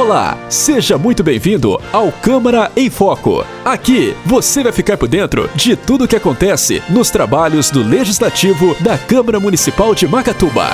Olá, seja muito bem-vindo ao Câmara em Foco. Aqui você vai ficar por dentro de tudo o que acontece nos trabalhos do Legislativo da Câmara Municipal de Macatuba.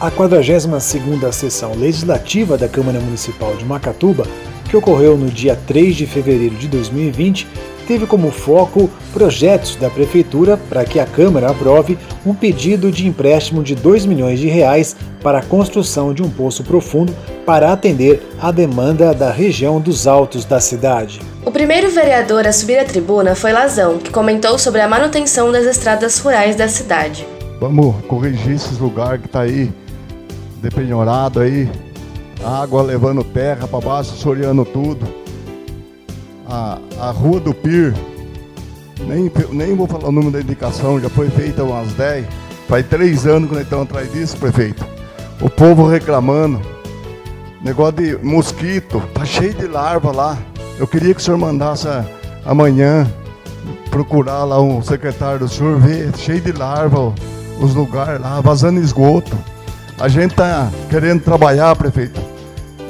A 42ª sessão legislativa da Câmara Municipal de Macatuba, que ocorreu no dia 3 de fevereiro de 2020, teve como foco projetos da Prefeitura para que a Câmara aprove um pedido de empréstimo de 2 milhões de reais para a construção de um poço profundo para atender a demanda da região dos altos da cidade. O primeiro vereador a subir à tribuna foi Lazão, que comentou sobre a manutenção das estradas rurais da cidade. Vamos corrigir esses lugares que está aí depenhorado aí, água levando terra para baixo, soreando tudo a, a Rua do Pir, nem, nem vou falar o número da indicação, já foi feita umas 10, faz três anos que nós estamos atrás disso, prefeito. O povo reclamando, negócio de mosquito, tá cheio de larva lá. Eu queria que o senhor mandasse amanhã procurar lá um secretário do senhor, ver cheio de larva os lugares lá, vazando esgoto. A gente tá querendo trabalhar, prefeito,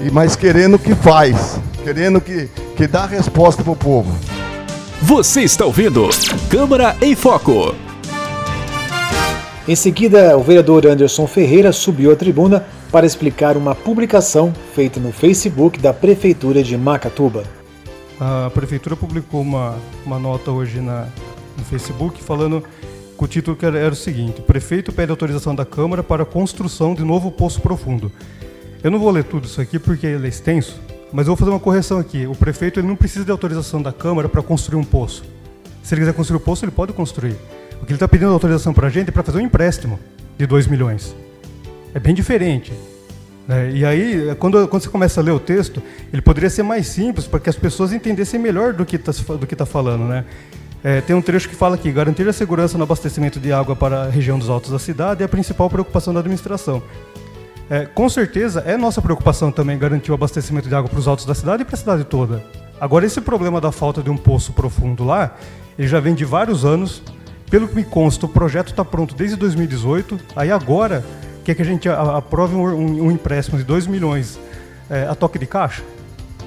e mas querendo que faz, querendo que que dá resposta para o povo. Você está ouvindo Câmara em Foco. Em seguida, o vereador Anderson Ferreira subiu à tribuna para explicar uma publicação feita no Facebook da Prefeitura de Macatuba. A Prefeitura publicou uma, uma nota hoje na, no Facebook falando que o título era, era o seguinte: prefeito pede autorização da Câmara para a construção de novo poço profundo. Eu não vou ler tudo isso aqui porque ele é extenso, mas eu vou fazer uma correção aqui. O prefeito ele não precisa de autorização da Câmara para construir um poço. Se ele quiser construir o um poço, ele pode construir. O que ele está pedindo autorização para a gente é para fazer um empréstimo de 2 milhões. É bem diferente. Né? E aí, quando, quando você começa a ler o texto, ele poderia ser mais simples para que as pessoas entendessem melhor do que está tá falando. Né? É, tem um trecho que fala aqui: garantir a segurança no abastecimento de água para a região dos altos da cidade é a principal preocupação da administração. É, com certeza é nossa preocupação também garantir o abastecimento de água para os altos da cidade e para a cidade toda. Agora, esse problema da falta de um poço profundo lá, ele já vem de vários anos. Pelo que me consta, o projeto está pronto desde 2018. Aí agora quer que a gente aprove um, um, um empréstimo de 2 milhões é, a toque de caixa.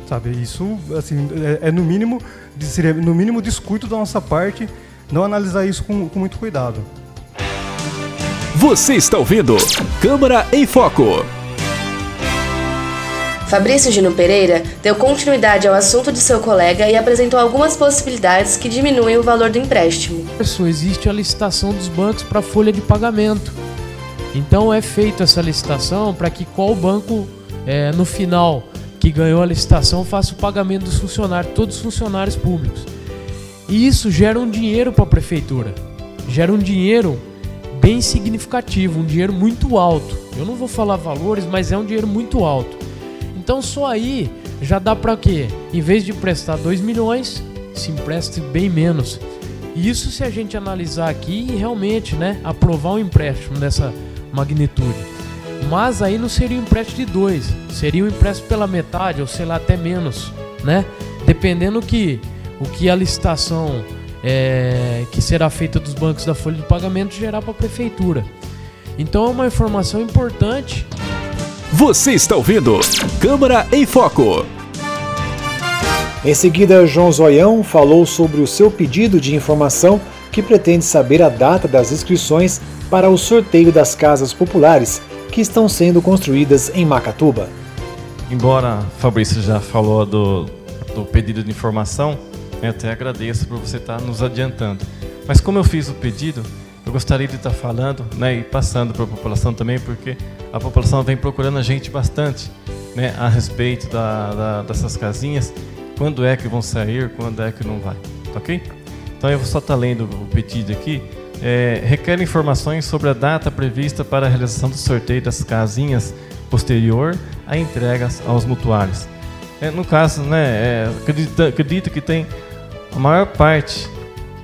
Sabe, isso assim, é, é no mínimo seria no mínimo descuido da nossa parte não analisar isso com, com muito cuidado. Você está ouvindo Câmara em Foco. Fabrício Gino Pereira deu continuidade ao assunto de seu colega e apresentou algumas possibilidades que diminuem o valor do empréstimo. Existe a licitação dos bancos para folha de pagamento. Então é feita essa licitação para que qual banco é, no final que ganhou a licitação faça o pagamento dos funcionários, todos os funcionários públicos. E isso gera um dinheiro para a prefeitura, gera um dinheiro bem significativo, um dinheiro muito alto. Eu não vou falar valores, mas é um dinheiro muito alto. Então só aí já dá para quê? Em vez de emprestar 2 milhões, se empreste bem menos. Isso se a gente analisar aqui e realmente, né, aprovar um empréstimo dessa magnitude. Mas aí não seria um empréstimo de dois, seria um empréstimo pela metade ou sei lá até menos, né? Dependendo que o que a licitação é, que será feita dos bancos da folha de pagamento gerar para a prefeitura. Então é uma informação importante. Você está ouvindo Câmara em Foco. Em seguida, João Zoião falou sobre o seu pedido de informação que pretende saber a data das inscrições para o sorteio das casas populares que estão sendo construídas em Macatuba. Embora Fabrício já falou do, do pedido de informação, eu até agradeço por você estar nos adiantando. Mas como eu fiz o pedido, eu gostaria de estar falando né, e passando para a população também, porque a população vem procurando a gente bastante né, a respeito da, da, dessas casinhas, quando é que vão sair, quando é que não vai, tá ok? Então eu vou só estar lendo o pedido aqui. É, requer informações sobre a data prevista para a realização do sorteio das casinhas posterior à entrega aos mutuários. É, no caso, né, é, acredito, acredito que tem a maior parte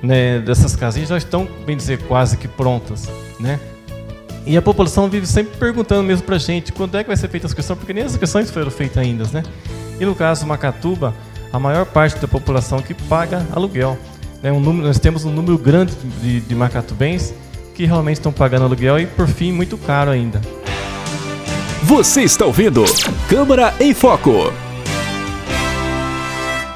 né, dessas casinhas já estão, bem dizer, quase que prontas, né? E a população vive sempre perguntando mesmo para a gente quando é que vai ser feita a inscrição, porque nem as inscrições foram feitas ainda, né? E no caso Macatuba, a maior parte da população que paga aluguel. Né? Um número, nós temos um número grande de, de macatubens que realmente estão pagando aluguel e, por fim, muito caro ainda. Você está ouvindo Câmara em Foco.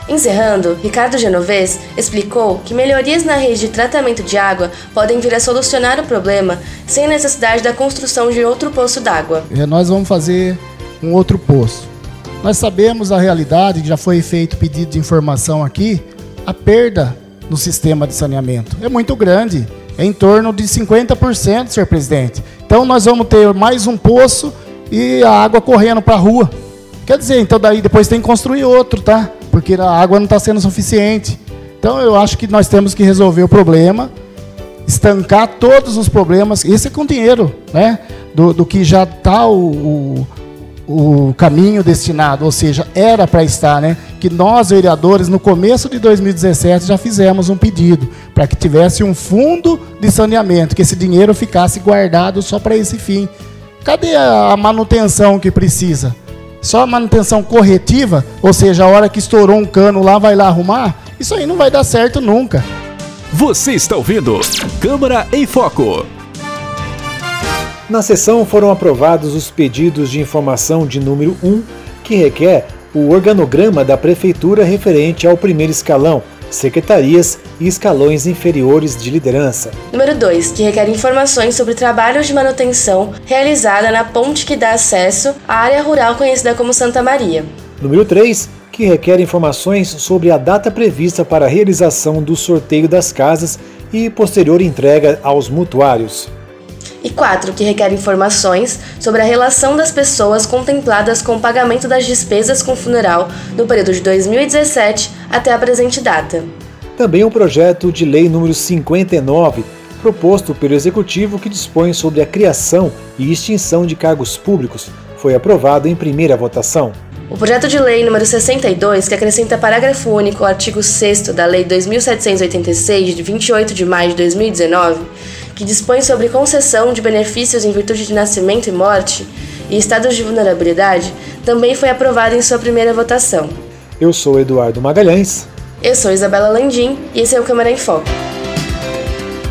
Encerrando, Ricardo Genovez explicou que melhorias na rede de tratamento de água podem vir a solucionar o problema sem necessidade da construção de outro poço d'água. É, nós vamos fazer um outro poço. Nós sabemos a realidade, já foi feito pedido de informação aqui, a perda no sistema de saneamento é muito grande, é em torno de 50%, senhor presidente. Então nós vamos ter mais um poço e a água correndo para a rua. Quer dizer, então daí depois tem que construir outro, tá? Porque a água não está sendo suficiente. Então eu acho que nós temos que resolver o problema, estancar todos os problemas, esse é com dinheiro, né? Do, do que já está o, o o caminho destinado, ou seja, era para estar, né? Que nós, vereadores, no começo de 2017 já fizemos um pedido para que tivesse um fundo de saneamento, que esse dinheiro ficasse guardado só para esse fim. Cadê a manutenção que precisa? Só a manutenção corretiva, ou seja, a hora que estourou um cano lá, vai lá arrumar? Isso aí não vai dar certo nunca. Você está ouvindo Câmara em Foco. Na sessão foram aprovados os pedidos de informação de número 1, que requer o organograma da Prefeitura referente ao primeiro escalão, secretarias e escalões inferiores de liderança. Número 2, que requer informações sobre trabalhos de manutenção realizada na ponte que dá acesso à área rural conhecida como Santa Maria. Número 3, que requer informações sobre a data prevista para a realização do sorteio das casas e posterior entrega aos mutuários e 4, que requer informações sobre a relação das pessoas contempladas com o pagamento das despesas com funeral no período de 2017 até a presente data. Também o projeto de lei número 59, proposto pelo Executivo que dispõe sobre a criação e extinção de cargos públicos, foi aprovado em primeira votação. O projeto de lei número 62, que acrescenta parágrafo único ao artigo 6 da Lei 2786, de 28 de maio de 2019, que dispõe sobre concessão de benefícios em virtude de nascimento e morte e estados de vulnerabilidade, também foi aprovado em sua primeira votação. Eu sou Eduardo Magalhães. Eu sou Isabela Landim e esse é o Câmara em Foco.